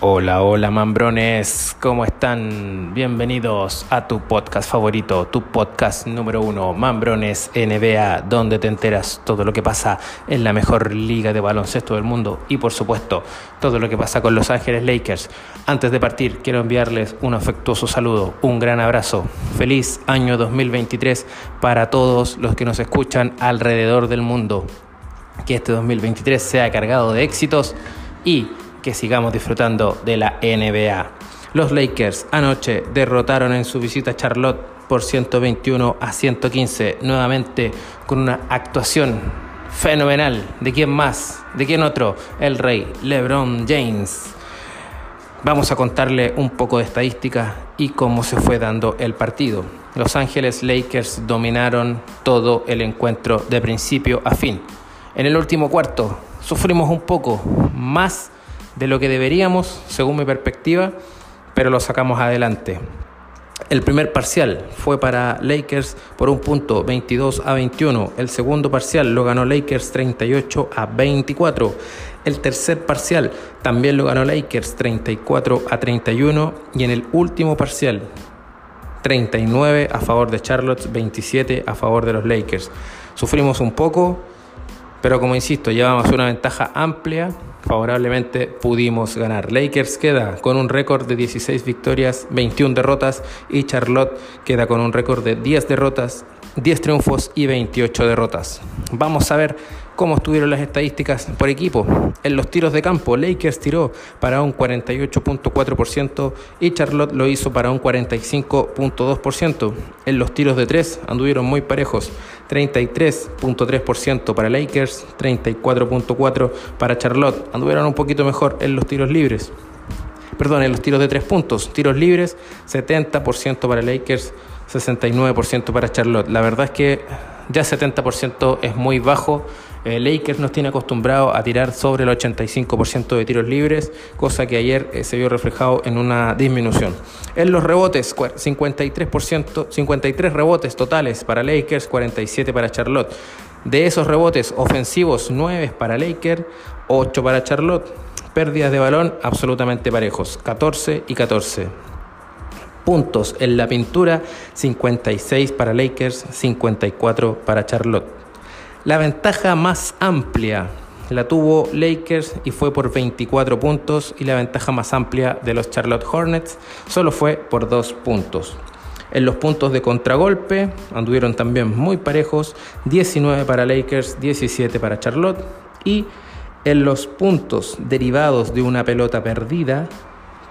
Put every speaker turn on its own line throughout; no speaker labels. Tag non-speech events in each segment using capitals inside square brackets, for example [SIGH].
Hola, hola mambrones, ¿cómo están? Bienvenidos a tu podcast favorito, tu podcast número uno, Mambrones NBA, donde te enteras todo lo que pasa en la mejor liga de baloncesto del mundo y por supuesto todo lo que pasa con Los Ángeles Lakers. Antes de partir, quiero enviarles un afectuoso saludo, un gran abrazo, feliz año 2023 para todos los que nos escuchan alrededor del mundo. Que este 2023 sea cargado de éxitos y que sigamos disfrutando de la NBA. Los Lakers anoche derrotaron en su visita a Charlotte por 121 a 115, nuevamente con una actuación fenomenal. ¿De quién más? ¿De quién otro? El rey LeBron James. Vamos a contarle un poco de estadística y cómo se fue dando el partido. Los Ángeles Lakers dominaron todo el encuentro de principio a fin. En el último cuarto sufrimos un poco más de lo que deberíamos, según mi perspectiva, pero lo sacamos adelante. El primer parcial fue para Lakers por un punto 22 a 21. El segundo parcial lo ganó Lakers 38 a 24. El tercer parcial también lo ganó Lakers 34 a 31. Y en el último parcial 39 a favor de Charlotte, 27 a favor de los Lakers. Sufrimos un poco, pero como insisto, llevamos una ventaja amplia favorablemente pudimos ganar. Lakers queda con un récord de 16 victorias, 21 derrotas y Charlotte queda con un récord de 10 derrotas, 10 triunfos y 28 derrotas. Vamos a ver cómo estuvieron las estadísticas por equipo. En los tiros de campo, Lakers tiró para un 48.4% y Charlotte lo hizo para un 45.2%. En los tiros de 3 anduvieron muy parejos. 33.3% para Lakers, 34.4% para Charlotte. Anduvieron un poquito mejor en los tiros libres. Perdón, en los tiros de 3 puntos. Tiros libres, 70% para Lakers, 69% para Charlotte. La verdad es que ya 70% es muy bajo eh, Lakers nos tiene acostumbrado a tirar sobre el 85% de tiros libres, cosa que ayer eh, se vio reflejado en una disminución. En los rebotes, 53%, 53 rebotes totales para Lakers, 47 para Charlotte. De esos rebotes ofensivos, 9 para Lakers, 8 para Charlotte. Pérdidas de balón absolutamente parejos, 14 y 14 puntos en la pintura, 56 para Lakers, 54 para Charlotte. La ventaja más amplia la tuvo Lakers y fue por 24 puntos y la ventaja más amplia de los Charlotte Hornets solo fue por 2 puntos. En los puntos de contragolpe anduvieron también muy parejos, 19 para Lakers, 17 para Charlotte y en los puntos derivados de una pelota perdida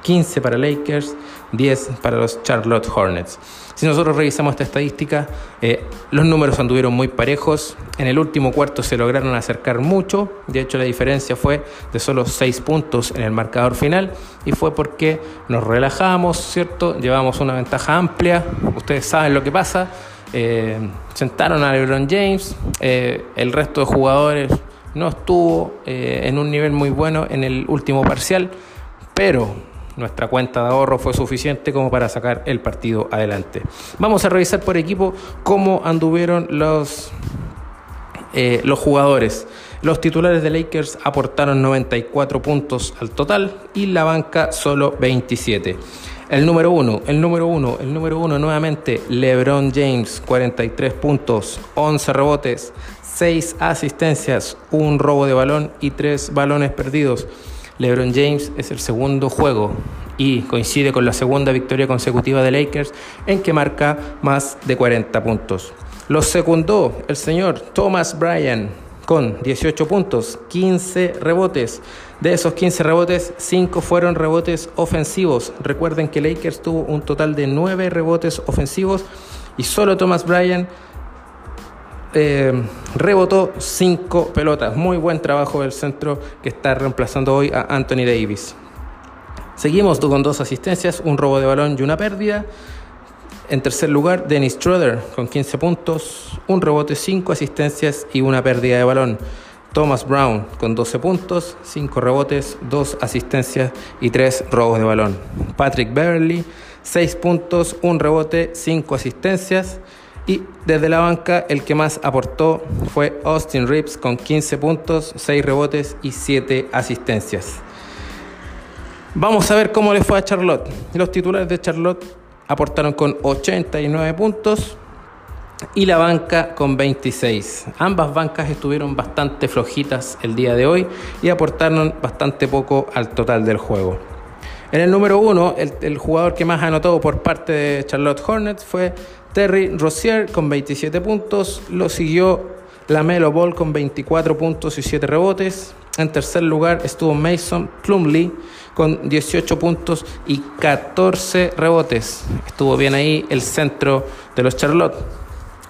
15 para Lakers, 10 para los Charlotte Hornets. Si nosotros revisamos esta estadística, eh, los números anduvieron muy parejos. En el último cuarto se lograron acercar mucho. De hecho, la diferencia fue de solo 6 puntos en el marcador final. Y fue porque nos relajamos, ¿cierto? Llevamos una ventaja amplia. Ustedes saben lo que pasa. Eh, sentaron a LeBron James. Eh, el resto de jugadores no estuvo en un nivel muy bueno en el último parcial. Pero nuestra cuenta de ahorro fue suficiente como para sacar el partido adelante. Vamos a revisar por equipo cómo anduvieron los, eh, los jugadores. Los titulares de Lakers aportaron 94 puntos al total y la banca solo 27. El número uno, el número uno, el número uno nuevamente, LeBron James, 43 puntos, 11 rebotes, 6 asistencias, un robo de balón y 3 balones perdidos. LeBron James es el segundo juego y coincide con la segunda victoria consecutiva de Lakers en que marca más de 40 puntos. Lo secundó el señor Thomas Bryan con 18 puntos, 15 rebotes. De esos 15 rebotes, 5 fueron rebotes ofensivos. Recuerden que Lakers tuvo un total de 9 rebotes ofensivos y solo Thomas Bryan eh, rebotó cinco pelotas. Muy buen trabajo del centro que está reemplazando hoy a Anthony Davis. Seguimos con dos asistencias, un robo de balón y una pérdida. En tercer lugar, Dennis Schroeder con 15 puntos, un rebote, 5 asistencias y una pérdida de balón. Thomas Brown con 12 puntos, 5 rebotes, 2 asistencias y 3 robos de balón. Patrick Beverly, 6 puntos, 1 rebote, 5 asistencias y desde la banca el que más aportó fue Austin Reeves con 15 puntos, 6 rebotes y 7 asistencias. Vamos a ver cómo le fue a Charlotte. Los titulares de Charlotte aportaron con 89 puntos y la banca con 26. Ambas bancas estuvieron bastante flojitas el día de hoy y aportaron bastante poco al total del juego. En el número uno, el, jugador que más anotó por parte de Charlotte Hornets fue Terry Rozier con 27 puntos. Lo siguió Lamelo Ball con 24 puntos y 7 rebotes. En tercer lugar estuvo Mason Plumley con 18 puntos y 14 rebotes. Estuvo bien ahí el centro de los Charlotte.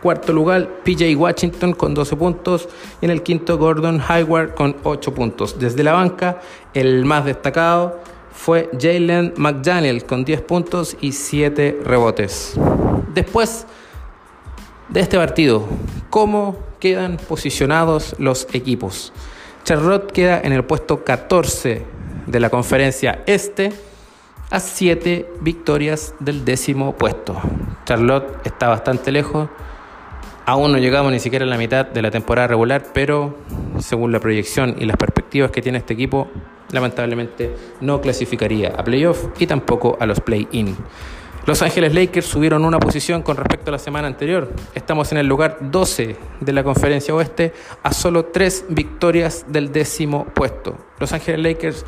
Cuarto lugar, PJ Washington con 12 puntos. Y en el quinto, Gordon Hayward con 8 puntos. Desde la banca, el más destacado fue Jalen McDaniel con 10 puntos y 7 rebotes. Después de este partido, ¿cómo quedan posicionados los equipos? Charlotte queda en el puesto 14 de la conferencia este a 7 victorias del décimo puesto. Charlotte está bastante lejos. Aún no llegamos ni siquiera a la mitad de la temporada regular, pero según la proyección y las perspectivas que tiene este equipo, lamentablemente no clasificaría a playoff y tampoco a los play-in. Los Ángeles Lakers subieron una posición con respecto a la semana anterior. Estamos en el lugar 12 de la conferencia oeste a solo tres victorias del décimo puesto. Los Ángeles Lakers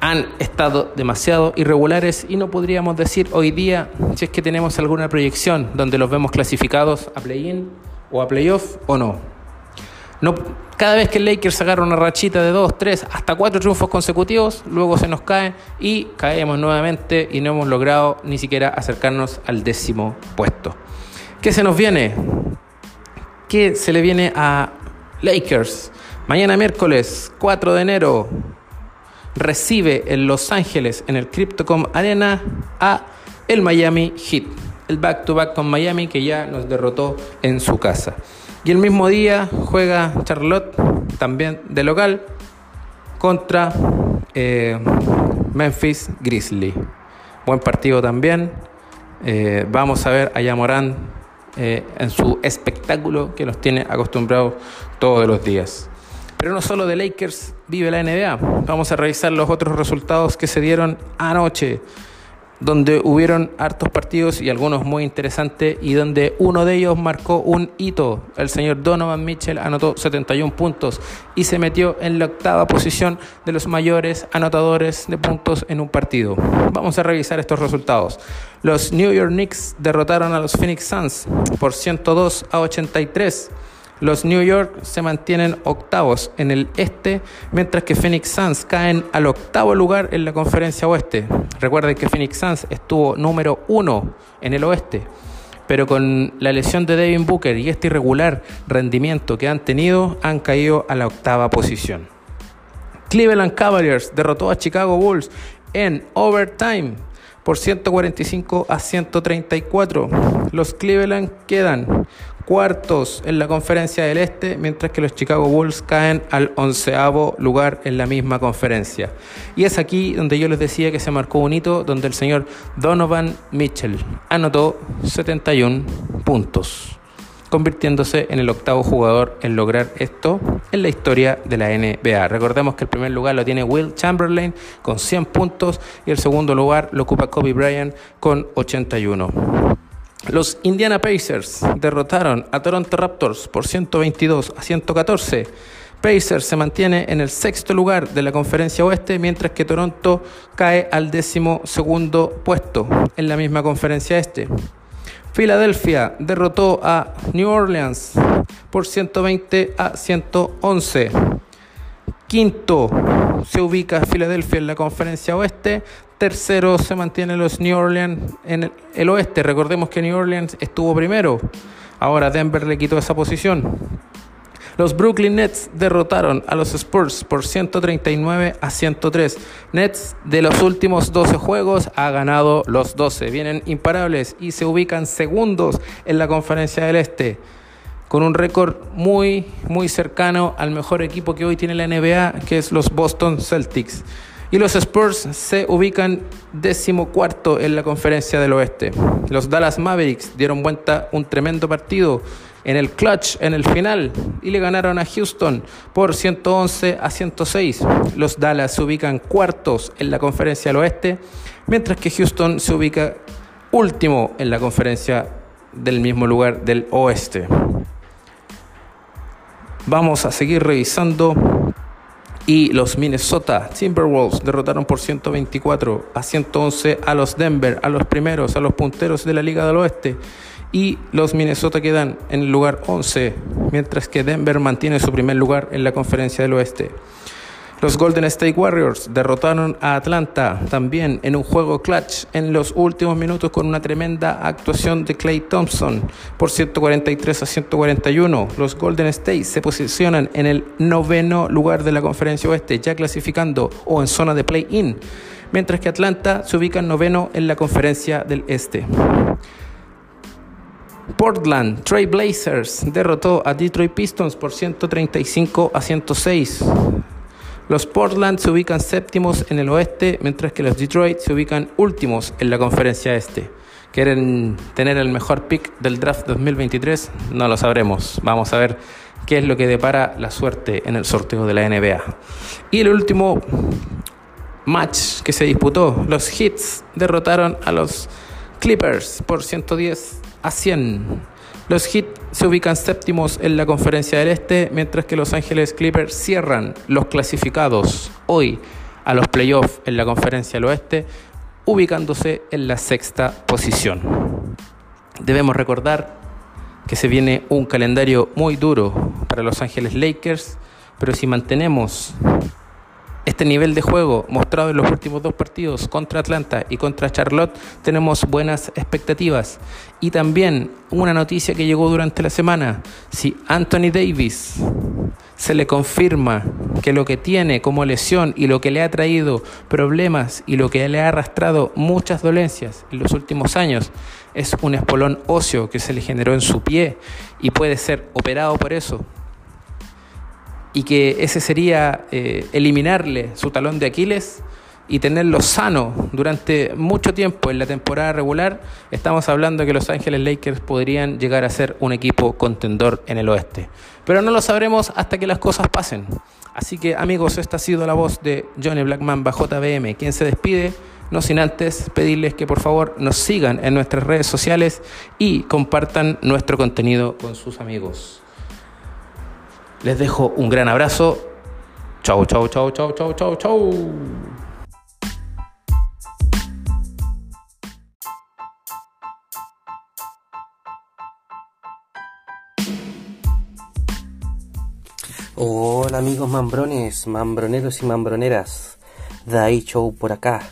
han estado demasiado irregulares y no podríamos decir hoy día si es que tenemos alguna proyección donde los vemos clasificados a play-in o a playoff o no. Cada vez que el Lakers agarra una rachita de 2, 3, hasta 4 triunfos consecutivos, luego se nos cae y caemos nuevamente y no hemos logrado ni siquiera acercarnos al décimo puesto. ¿Qué se nos viene? ¿Qué se le viene a Lakers? Mañana miércoles 4 de enero recibe en Los Ángeles en el Cryptocom Arena a el Miami Heat. El back to back con Miami que ya nos derrotó en su casa. Y el mismo día juega Charlotte, también de local, contra eh, Memphis Grizzly. Buen partido también. Eh, vamos a ver a Yamorán eh, en su espectáculo que nos tiene acostumbrados todos los días. Pero no solo de Lakers vive la NBA. Vamos a revisar los otros resultados que se dieron anoche donde hubieron hartos partidos y algunos muy interesantes y donde uno de ellos marcó un hito. El señor Donovan Mitchell anotó 71 puntos y se metió en la octava posición de los mayores anotadores de puntos en un partido. Vamos a revisar estos resultados. Los New York Knicks derrotaron a los Phoenix Suns por 102 a 83. Los New York se mantienen octavos en el este, mientras que Phoenix Suns caen al octavo lugar en la conferencia oeste. Recuerden que Phoenix Suns estuvo número uno en el oeste, pero con la lesión de Devin Booker y este irregular rendimiento que han tenido, han caído a la octava posición. Cleveland Cavaliers derrotó a Chicago Bulls en overtime por 145 a 134. Los Cleveland quedan cuartos en la conferencia del Este, mientras que los Chicago Bulls caen al onceavo lugar en la misma conferencia. Y es aquí donde yo les decía que se marcó un hito, donde el señor Donovan Mitchell anotó 71 puntos, convirtiéndose en el octavo jugador en lograr esto en la historia de la NBA. Recordemos que el primer lugar lo tiene Will Chamberlain con 100 puntos y el segundo lugar lo ocupa Kobe Bryant con 81. Los Indiana Pacers derrotaron a Toronto Raptors por 122 a 114. Pacers se mantiene en el sexto lugar de la conferencia oeste, mientras que Toronto cae al décimo segundo puesto en la misma conferencia este. Filadelfia derrotó a New Orleans por 120 a 111. Quinto se ubica Filadelfia en la conferencia oeste, tercero se mantiene los New Orleans en el, oeste. Recordemos que New Orleans estuvo primero. Ahora Denver le quitó esa posición. Los Brooklyn Nets derrotaron a los Spurs por 139 a 103. Nets de los últimos 12 juegos ha ganado los 12. Vienen imparables y se ubican segundos en la conferencia del Este. Con un récord muy, muy cercano al mejor equipo que hoy tiene la NBA, que es los Boston Celtics. Y los Spurs se ubican decimocuarto en la conferencia del oeste. Los Dallas Mavericks dieron vuelta un tremendo partido en el clutch, en el final, y le ganaron a Houston por 111 a 106. Los Dallas se ubican cuartos en la conferencia del oeste, mientras que Houston se ubica último en la conferencia del mismo lugar del oeste. Vamos a seguir revisando y los Minnesota Timberwolves derrotaron por 124 a 111 a los Denver, a los primeros, a los punteros de la Liga del Oeste. Y los Minnesota quedan en el lugar 11, mientras que Denver mantiene su primer lugar en la Conferencia del Oeste. Los Golden State Warriors derrotaron a Atlanta también en un juego clutch en los últimos minutos con una tremenda actuación de Clay Thompson por 143 a 141. Los Golden State se posicionan en el noveno lugar de la conferencia oeste, ya clasificando o en zona de play-in, mientras que Atlanta se ubica en noveno en la conferencia del este. Portland Trail Blazers derrotó a Detroit Pistons por 135 a 106. Los Portland se ubican séptimos en el oeste, mientras que los Detroit se ubican últimos en la conferencia este. ¿Quieren tener el mejor pick del draft 2023? No lo sabremos. Vamos a ver qué es lo que depara la suerte en el sorteo de la NBA. Y el último match que se disputó, los Hits derrotaron a los Clippers por 110 a 100. Los Heat se ubican séptimos en la conferencia del Este, mientras que Los Ángeles Clippers cierran los clasificados hoy a los playoffs en la conferencia del Oeste, ubicándose en la sexta posición. Debemos recordar que se viene un calendario muy duro para Los Ángeles Lakers, pero si mantenemos este nivel de juego mostrado en los últimos dos partidos contra Atlanta y contra Charlotte, tenemos buenas expectativas. Y también una noticia que llegó durante la semana, si Anthony Davis se le confirma que lo que tiene como lesión y lo que le ha traído problemas y lo que le ha arrastrado muchas dolencias en los últimos años es un espolón óseo que se le generó en su pie y puede ser operado por eso y que ese sería eh, eliminarle su talón de Aquiles y tenerlo sano durante mucho tiempo en la temporada regular, estamos hablando de que Los Ángeles Lakers podrían llegar a ser un equipo contendor en el oeste. Pero no lo sabremos hasta que las cosas pasen. Así que amigos, esta ha sido la voz de Johnny Blackman bajo JBM, quien se despide, no sin antes pedirles que por favor nos sigan en nuestras redes sociales y compartan nuestro contenido con sus amigos. Les dejo un gran abrazo. Chau, chau, chau, chau, chau, chau, chau.
Hola amigos mambrones, mambroneros y mambroneras, Dai Show por acá.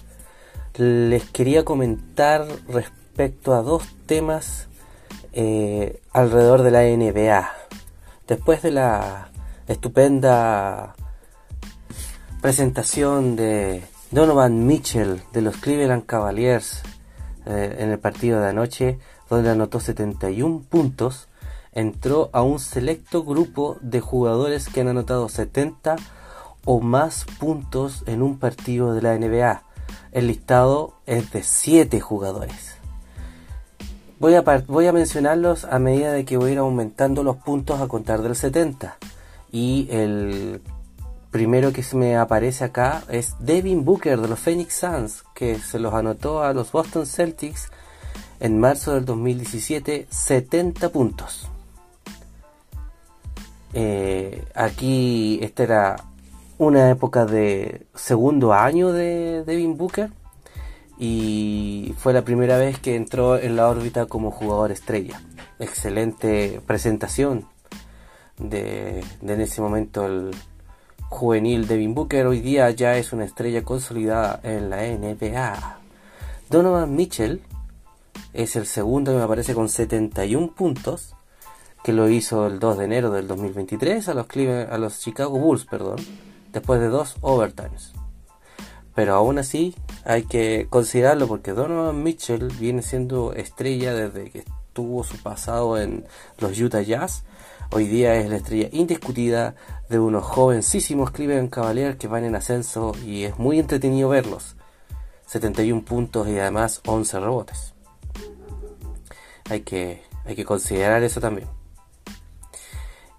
Les quería comentar respecto a dos temas eh, alrededor de la NBA después de la estupenda presentación de Donovan Mitchell de los Cleveland Cavaliers eh, en el partido de anoche, donde anotó 71 puntos, entró a un selecto grupo de jugadores que han anotado 70 o más puntos en un partido de la NBA. El listado es de 7 jugadores. Voy a, voy a mencionarlos a medida de que voy a ir aumentando los puntos a contar del 70. Y el primero que se me aparece acá es Devin Booker de los Phoenix Suns, que se los anotó a los Boston Celtics en marzo del 2017, 70 puntos. Eh, aquí esta era una época de segundo año de Devin Booker y fue la primera vez que entró en la órbita como jugador estrella. Excelente presentación de, en ese momento el juvenil Devin Booker. Hoy día ya es una estrella consolidada en la NBA. Donovan Mitchell es el segundo que me aparece con 71 puntos, que lo hizo el 2 de enero del 2023 a los, a los Chicago Bulls, perdón, después de dos overtimes. Pero aún así hay que considerarlo porque Donovan Mitchell viene siendo estrella desde que tuvo su pasado en los Utah Jazz. Hoy día es la estrella indiscutida de unos jovencísimos Cleveland Cavaliers que van en ascenso y es muy entretenido verlos. 71 puntos y además 11 rebotes. Hay que, hay que considerar eso también.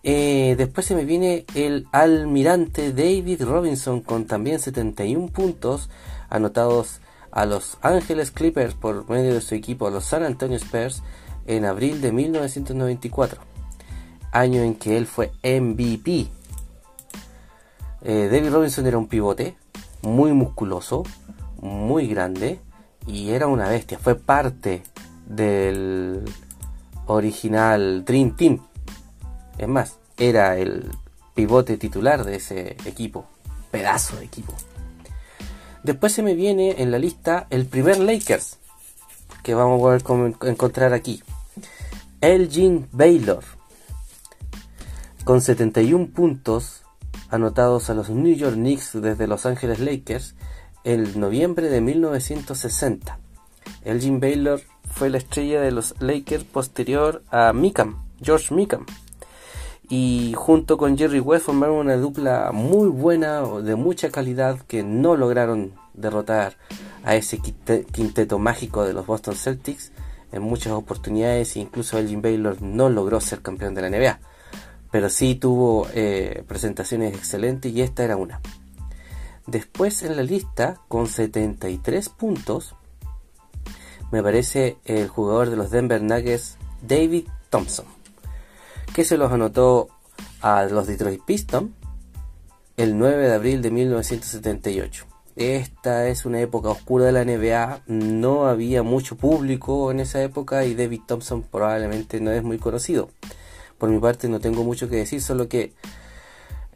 Eh, después se me viene el almirante David Robinson con también 71 puntos anotados a los Ángeles Clippers por medio de su equipo, los San Antonio Spurs, en abril de 1994, año en que él fue MVP. Eh, David Robinson era un pivote muy musculoso, muy grande y era una bestia. Fue parte del original Dream Team. Es más, era el pivote titular de ese equipo. Pedazo de equipo. Después se me viene en la lista el primer Lakers que vamos a encontrar aquí. Elgin Baylor con 71 puntos anotados a los New York Knicks desde Los Ángeles Lakers en noviembre de 1960. Elgin Baylor fue la estrella de los Lakers posterior a Mickham, George Mickham. Y junto con Jerry West formaron una dupla muy buena, de mucha calidad, que no lograron derrotar a ese quinteto mágico de los Boston Celtics en muchas oportunidades. Incluso Elgin Baylor no logró ser campeón de la NBA. Pero sí tuvo eh, presentaciones excelentes y esta era una. Después en la lista, con 73 puntos, me parece el jugador de los Denver Nuggets, David Thompson, que se los anotó a los Detroit Pistons el 9 de abril de 1978. Esta es una época oscura de la NBA, no había mucho público en esa época y David Thompson probablemente no es muy conocido. Por mi parte no tengo mucho que decir, solo que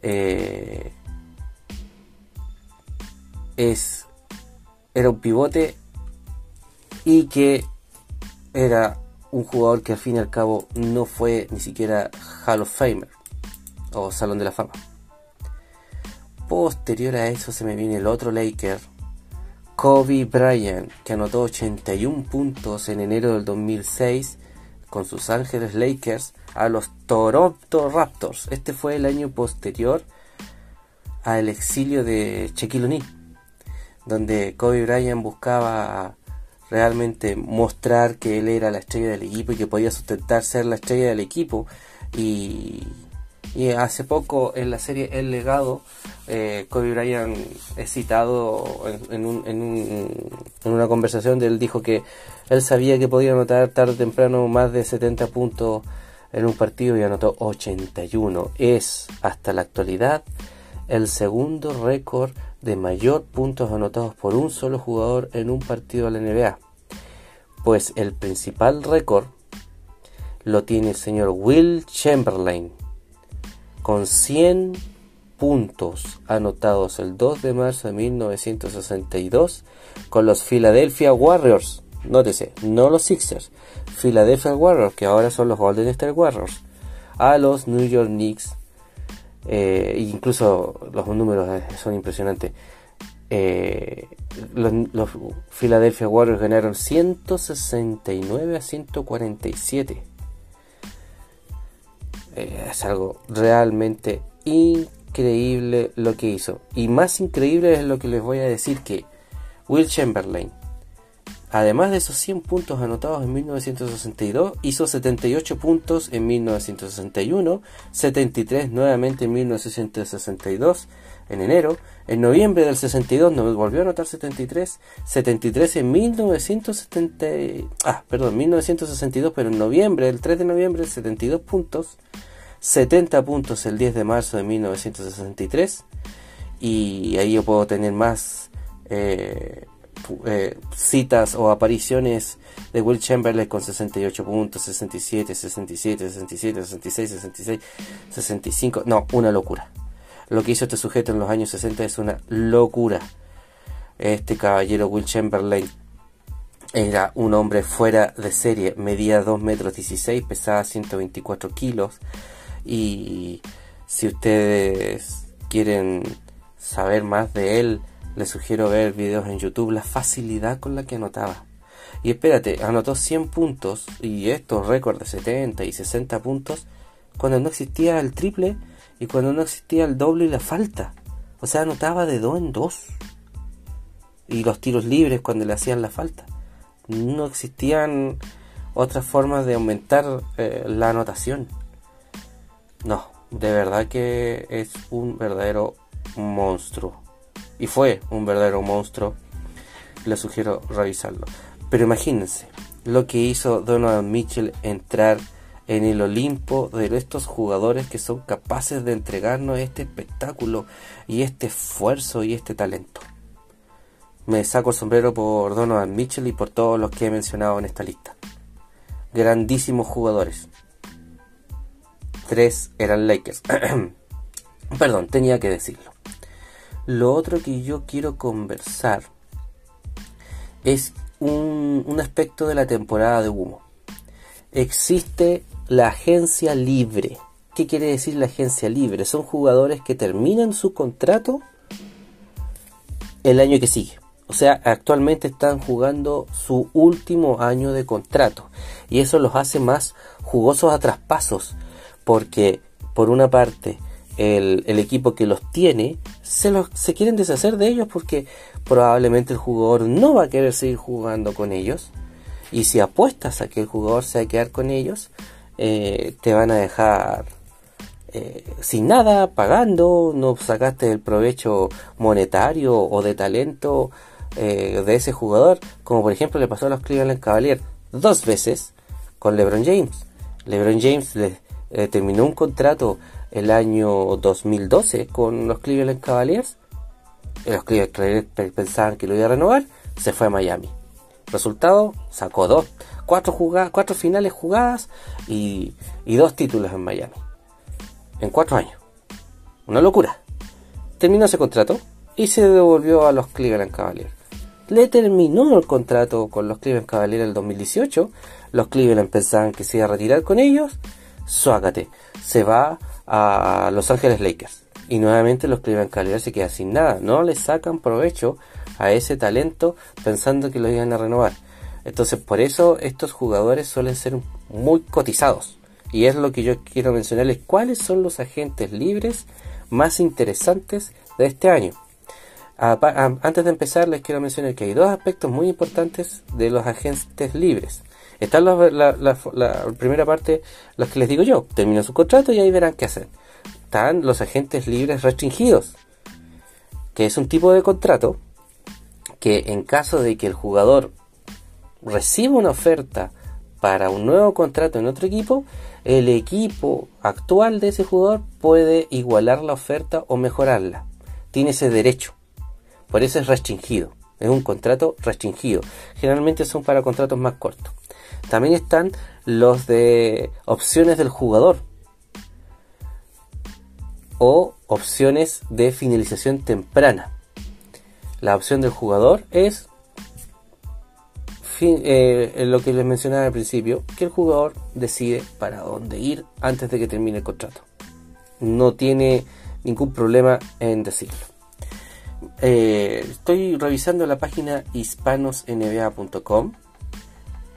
eh, es era un pivote y que era un jugador que al fin y al cabo no fue ni siquiera Hall of Famer o Salón de la Fama. Posterior a eso se me viene el otro Laker, Kobe Bryant, que anotó 81 puntos en enero del 2006 con sus Ángeles Lakers a los Toronto Raptors. Este fue el año posterior al exilio de Shaquille O'Neal, donde Kobe Bryant buscaba realmente mostrar que él era la estrella del equipo y que podía sustentar ser la estrella del equipo. Y, hace poco en la serie El Legado, eh, Kobe Bryant es citado en, una conversación de él dijo que él sabía que podía anotar tarde o temprano más de 70 puntos en un partido y anotó 81. Es hasta la actualidad el segundo récord de mayor puntos anotados por un solo jugador en un partido de la NBA. Pues el principal récord lo tiene el señor Will Chamberlain con 100 puntos anotados el 2 de marzo de 1962 con los Philadelphia Warriors. Nótese, no los Sixers, Philadelphia Warriors, que ahora son los Golden State Warriors, a los New York Knicks eh, incluso los números eh, son impresionantes. Eh, los, Philadelphia Warriors ganaron 169 a 147. es algo realmente increíble lo que hizo. Y más increíble es lo que les voy a decir que Will Chamberlain Además de esos 100 puntos anotados en 1962, hizo 78 puntos en 1961, 73 nuevamente en 1962 en enero, en noviembre del 62 nos volvió a anotar 73, 73 en 1970, ah, perdón, 1962, pero en noviembre, el 3 de noviembre, 72 puntos, 70 puntos el 10 de marzo de 1963, y ahí yo puedo tener más eh, eh, citas o apariciones de Will Chamberlain con 68 puntos, 67, 67, 67, 66, 66, 65. No, una locura. Lo que hizo este sujeto en los años 60 es una locura. Este caballero Will Chamberlain era un hombre fuera de serie, medía 2 metros 16, pesaba 124 kilos. Y si ustedes quieren saber más de él, les sugiero ver videos en YouTube, la facilidad con la que anotaba. Y espérate, anotó 100 puntos y estos récords de 70 y 60 puntos cuando no existía el triple y cuando no existía el doble y la falta. O sea, anotaba de 2 en 2. Y los tiros libres cuando le hacían la falta. No existían otras formas de aumentar eh, la anotación. No, de verdad que es un verdadero monstruo. Y fue un verdadero monstruo. Les sugiero revisarlo. Pero imagínense lo que hizo Donovan Mitchell entrar en el Olimpo de estos jugadores que son capaces de entregarnos este espectáculo y este esfuerzo y este talento. Me saco el sombrero por Donovan Mitchell y por todos los que he mencionado en esta lista. Grandísimos jugadores. Tres eran Lakers. [CLEARS THROAT] Perdón, tenía que decirlo. Lo otro que yo quiero conversar es un, un aspecto de la temporada de humo. Existe la agencia libre. ¿Qué quiere decir la agencia libre? Son jugadores que terminan su contrato el año que sigue. O sea, actualmente están jugando su último año de contrato. Y eso los hace más jugosos a traspasos. Porque, por una parte, el, equipo que los tiene se, los, se quieren deshacer de ellos porque probablemente el jugador no va a querer seguir jugando con ellos. Y si apuestas a que el jugador se va a quedar con ellos, eh, te van a dejar eh, sin nada, pagando, no sacaste el provecho monetario o de talento eh, de ese jugador, como por ejemplo le pasó a los Cleveland Cavaliers dos veces con LeBron James. LeBron James le, terminó un contrato el año 2012 con los Cleveland Cavaliers. Los Cleveland Cavaliers pensaban que lo iba a renovar, se fue a Miami. Resultado, sacó dos, cuatro, jugadas, cuatro finales jugadas y, dos títulos en Miami. En cuatro años. Una locura. Terminó ese contrato y se devolvió a los Cleveland Cavaliers. Le terminó el contrato con los Cleveland Cavaliers en el 2018. Los Cleveland pensaban que se iba a retirar con ellos. Suácate. Se va a Los Ángeles Lakers. Y nuevamente los Cleveland Cavaliers se quedan sin nada. No le sacan provecho a ese talento pensando que lo iban a renovar. Entonces por eso estos jugadores suelen ser muy cotizados. Y es lo que yo quiero mencionarles. ¿Cuáles son los agentes libres más interesantes de este año? Antes de empezar les quiero mencionar que hay dos aspectos muy importantes de los agentes libres. Está la, primera parte, los que les digo yo, termina su contrato y ahí verán qué hacer. Están los agentes libres restringidos, que es un tipo de contrato que en caso de que el jugador reciba una oferta para un nuevo contrato en otro equipo, el equipo actual de ese jugador puede igualar la oferta o mejorarla. Tiene ese derecho. Por eso es restringido. Es un contrato restringido. Generalmente son para contratos más cortos. También están los de opciones del jugador. O opciones de finalización temprana. La opción del jugador es eh, lo que les mencionaba al principio, que el jugador decide para dónde ir antes de que termine el contrato. No tiene ningún problema en decirlo. Eh, estoy revisando la página hispanosnba.com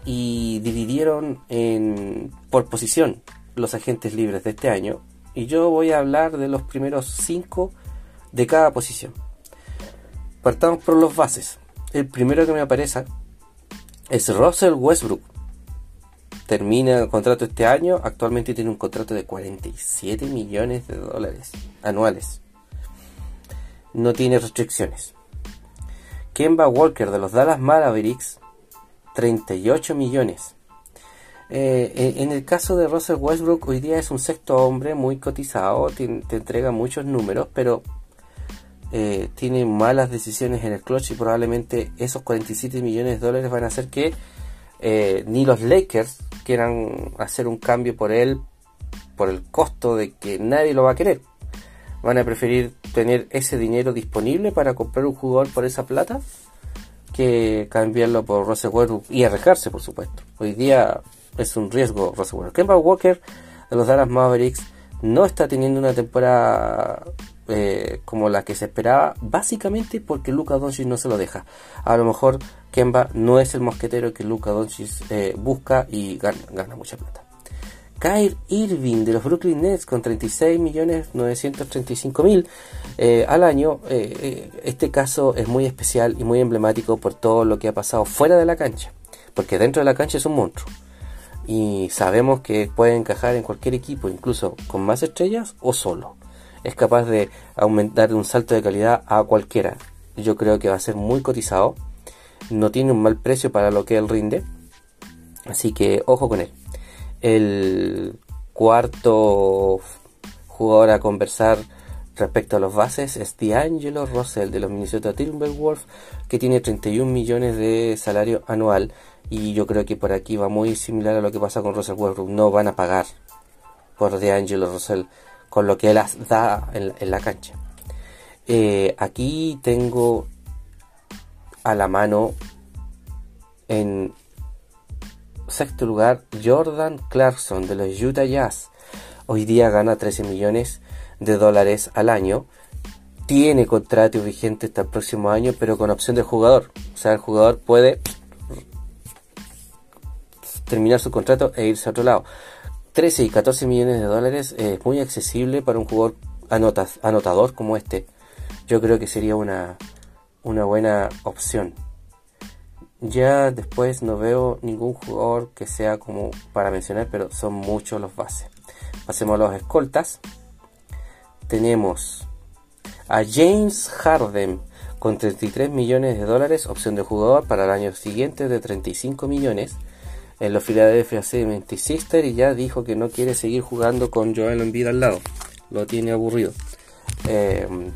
y dividieron en, por posición los agentes libres de este año y yo voy a hablar de los primeros 5 de cada posición. Partamos por los bases. El primero que me aparece es Russell Westbrook. Termina el contrato este año, actualmente tiene un contrato de 47 millones de dólares anuales. No tiene restricciones. Kemba Walker de los Dallas Mavericks, 38 millones. Eh, en el caso de Russell Westbrook, hoy día es un sexto hombre muy cotizado, te entrega muchos números, pero eh, tiene malas decisiones en el clutch y probablemente esos 47 millones de dólares van a hacer que eh, ni los Lakers quieran hacer un cambio por él por el costo de que nadie lo va a querer. Van a preferir tener ese dinero disponible para comprar un jugador por esa plata que cambiarlo por Russell Westbrook y arriesgarse, por supuesto. Hoy día es un riesgo Russell Westbrook. Kemba Walker de los Dallas Mavericks no está teniendo una temporada eh, como la que se esperaba, básicamente porque Luca Doncic no se lo deja. A lo mejor Kemba no es el mosquetero que Luca Doncic eh, busca y gana, mucha plata. Kyrie Irving de los Brooklyn Nets con 36.935.000 eh, al año. este caso es muy especial y muy emblemático por todo lo que ha pasado fuera de la cancha, porque dentro de la cancha es un monstruo y sabemos que puede encajar en cualquier equipo, incluso con más estrellas o solo. Es capaz de aumentar un salto de calidad a cualquiera. Yo creo que va a ser muy cotizado. No tiene un mal precio para lo que él rinde. Así que ojo con él. El cuarto jugador a conversar respecto a los bases es D'Angelo Russell de los Minnesota Timberwolves que tiene 31 millones de salario anual y yo creo que por aquí va muy similar a lo que pasa con Russell Westbrook. No van a pagar por D'Angelo Russell con lo que él da en, la cancha. Eh, aquí tengo a la mano en sexto lugar Jordan Clarkson de los Utah Jazz. Hoy día gana 13 millones de dólares al año. Tiene contrato vigente hasta el próximo año, pero con opción del jugador. O sea, el jugador puede terminar su contrato e irse a otro lado. 13 y 14 millones de dólares es muy accesible para un jugador anotador como este. Yo creo que sería una, una buena opción. Ya después no veo ningún jugador que sea como para mencionar, pero son muchos los bases. Pasemos a los escoltas. Tenemos a James Harden con 33 millones de dólares, opción de jugador para el año siguiente de 35 millones en los Philadelphia 76ers y ya dijo que no quiere seguir jugando con Joel Embiid al lado. Lo tiene aburrido. Em,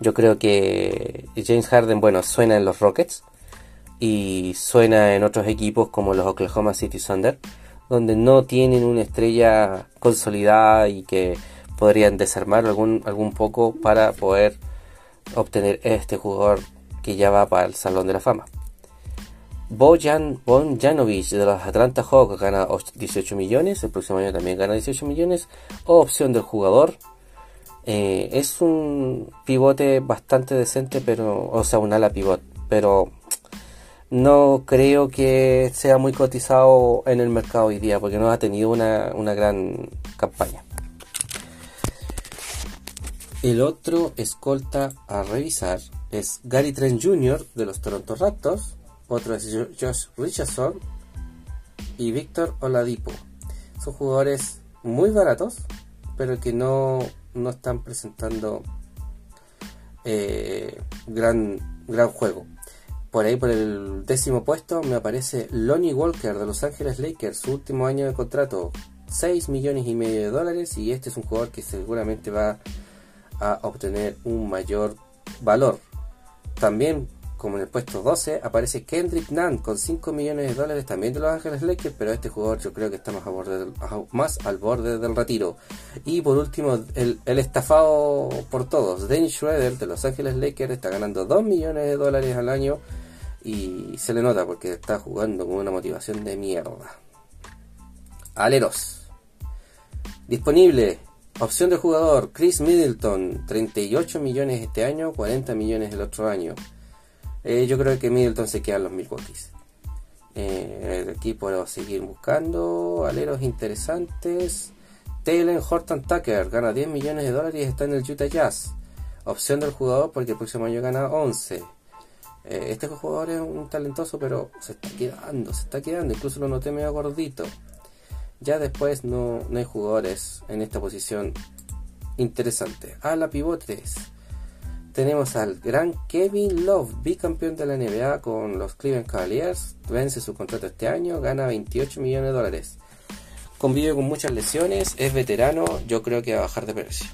yo creo que James Harden, bueno, suena en los Rockets y suena en otros equipos como los Oklahoma City Thunder, donde no tienen una estrella consolidada y que podrían desarmar algún, algún poco para poder obtener este jugador que ya va para el Salón de la Fama. Bojan de los Atlanta Hawks gana 18 millones, el próximo año también gana 18 millones. Opción del jugador. Eh, es un pivote bastante decente, pero, o sea, un ala pivot, pero no creo que sea muy cotizado en el mercado hoy día porque no ha tenido una, una gran campaña. El otro escolta a revisar es Gary Trent Jr. de los Toronto Raptors otro es Josh Richardson y Víctor Oladipo. Son jugadores muy baratos, pero que no, no están presentando eh, gran, gran juego. Por ahí, por el décimo puesto, me aparece Lonnie Walker de Los Ángeles Lakers, su último año de contrato, 6 millones y medio de dólares, y este es un jugador que seguramente va a obtener un mayor valor. También como en el puesto 12 aparece Kendrick Nunn con 5 millones de dólares también de Los Ángeles Lakers, pero este jugador yo creo que está más, al borde del retiro. Y por último, el, estafado por todos, Dennis Schroeder de Los Ángeles Lakers está ganando 2 millones de dólares al año y se le nota porque está jugando con una motivación de mierda. Aleros. Disponible. Opción de jugador, Chris Middleton, 38 millones este año, 40 millones el otro año. Eh, yo creo que Middleton se queda en los Milwaukee's. Eh, aquí puedo seguir buscando aleros interesantes. Taylor Horton Tucker gana 10 millones de dólares y está en el Utah Jazz. Opción del jugador porque el próximo año gana 11. Eh, este jugador es un talentoso, pero se está quedando, se está quedando. Incluso lo noté medio gordito. Ya después no, no hay jugadores en esta posición interesante. A la pivotes tenemos al gran Kevin Love, bicampeón de la NBA con los Cleveland Cavaliers. Vence su contrato este año, gana 28 millones de dólares. Convive con muchas lesiones, es veterano, yo creo que va a bajar de precio.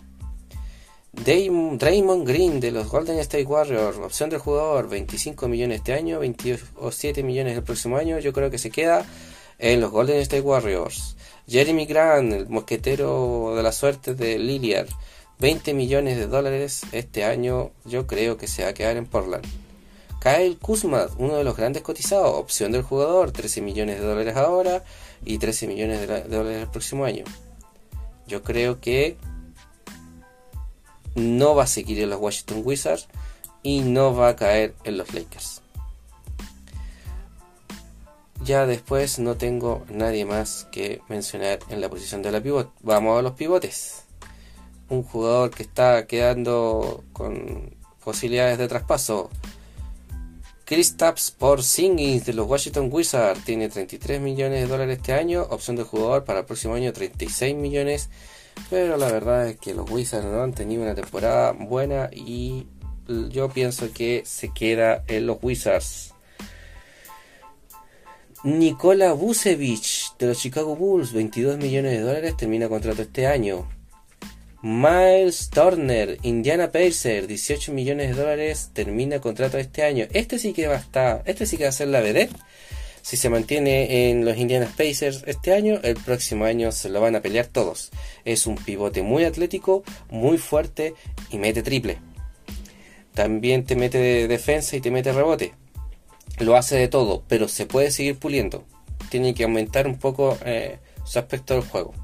Draymond Green de los Golden State Warriors, opción del jugador, 25 millones este año, 27 millones el próximo año, yo creo que se queda en los Golden State Warriors. Jeremy Grant, el mosquetero de la suerte de Lillard, 20 millones de dólares este año yo creo que se va a quedar en Portland. Kyle Kuzma, uno de los grandes cotizados, opción del jugador, 13 millones de dólares ahora y 13 millones de, dólares el próximo año. Yo creo que no va a seguir en los Washington Wizards y no va a caer en los Lakers. Ya después no tengo nadie más que mencionar en la posición de la pivot. Vamos a los pivotes un jugador que está quedando con posibilidades de traspaso. Kristaps Porzingis de los Washington Wizards tiene 33 millones de dólares este año, opción de jugador para el próximo año 36 millones, pero la verdad es que los Wizards no han tenido una temporada buena y yo pienso que se queda en los Wizards. Nikola Vucevic de los Chicago Bulls, 22 millones de dólares, termina contrato este año. Miles Turner, Indiana Pacers, 18 millones de dólares, termina contrato este año. Este sí que va a estar, este sí que va a ser la vedette. Si se mantiene en los Indiana Pacers este año, el próximo año se lo van a pelear todos. Es un pivote muy atlético, muy fuerte y mete triple. También te mete de defensa y te mete rebote. Lo hace de todo, pero se puede seguir puliendo. Tiene que aumentar un poco eh, su aspecto del juego.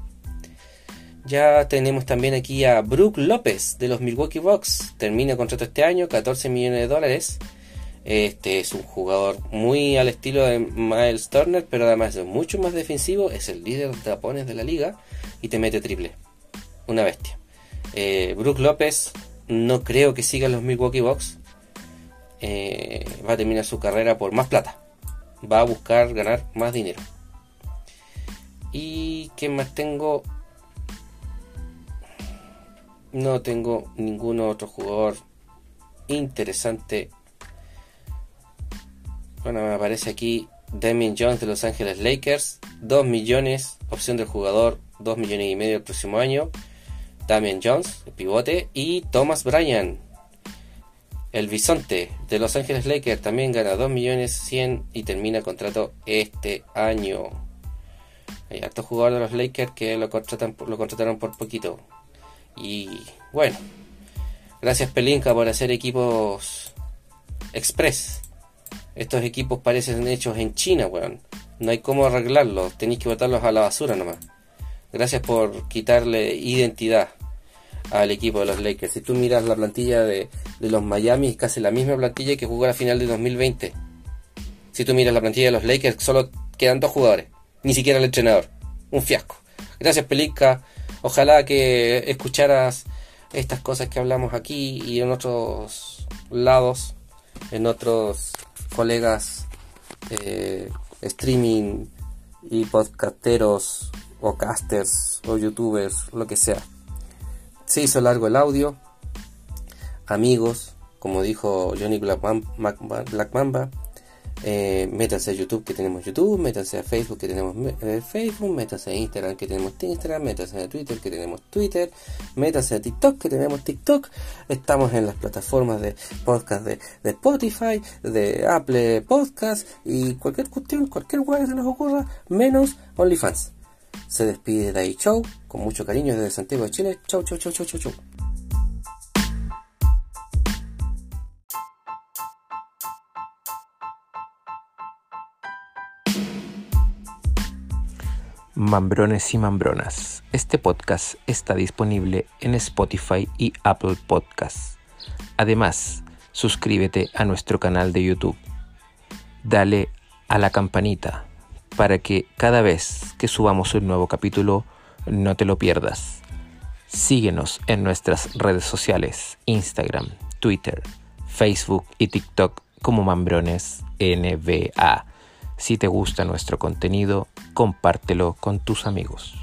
Ya tenemos también aquí a Brook López de los Milwaukee Bucks. Termina contrato este año, 14 millones de dólares. Este es un jugador muy al estilo de Miles Turner, pero además es mucho más defensivo. Es el líder de tapones de la liga y te mete triple. Una bestia. Eh, Brook López no creo que siga los Milwaukee Bucks. Eh, va a terminar su carrera por más plata. Va a buscar ganar más dinero. ¿Y qué más tengo? No tengo ningún otro jugador interesante. Bueno, me aparece aquí Damien Jones de Los Ángeles Lakers. 2 millones, opción del jugador, 2 millones y medio el próximo año. Damien Jones, el pivote. Y Thomas Bryan, el bisonte de Los Ángeles Lakers, también gana 2 millones 100 y termina contrato este año. Hay hartos jugadores de los Lakers que lo, contratan, lo contrataron por poquito. Y bueno, gracias Pelinka por hacer equipos express. Estos equipos parecen hechos en China, weón. No hay cómo arreglarlos, tenéis que botarlos a la basura nomás. Gracias por quitarle identidad al equipo de los Lakers. Si tú miras la plantilla de, los Miami, es casi la misma plantilla que jugó la final de 2020. Si tú miras la plantilla de los Lakers, solo quedan dos jugadores. Ni siquiera el entrenador. Un fiasco. Gracias Pelinka Ojalá que escucharas estas cosas que hablamos aquí y en otros lados, en otros colegas eh, streaming y podcasteros o casters o youtubers, lo que sea. Se hizo largo el audio. Amigos, como dijo Johnny Black Mamba, eh, métanse a YouTube que tenemos YouTube, métanse a Facebook que tenemos eh, Facebook, métanse a Instagram que tenemos Instagram, métanse a Twitter que tenemos Twitter, métanse a TikTok que tenemos TikTok. Estamos en las plataformas de podcast de, Spotify, de Apple Podcast y cualquier cuestión, cualquier lugar que se nos ocurra, menos OnlyFans. Se despide de ahí, show, con mucho cariño desde Santiago de Chile. Chau, chau, chau, chau, chau, chau.
Mambrones y Mambronas. Este podcast está disponible en Spotify y Apple Podcasts. Además, suscríbete a nuestro canal de YouTube. Dale a la campanita para que cada vez que subamos un nuevo capítulo no te lo pierdas. Síguenos en nuestras redes sociales, Instagram, Twitter, Facebook y TikTok como Mambrones NBA. Si te gusta nuestro contenido, compártelo con tus amigos.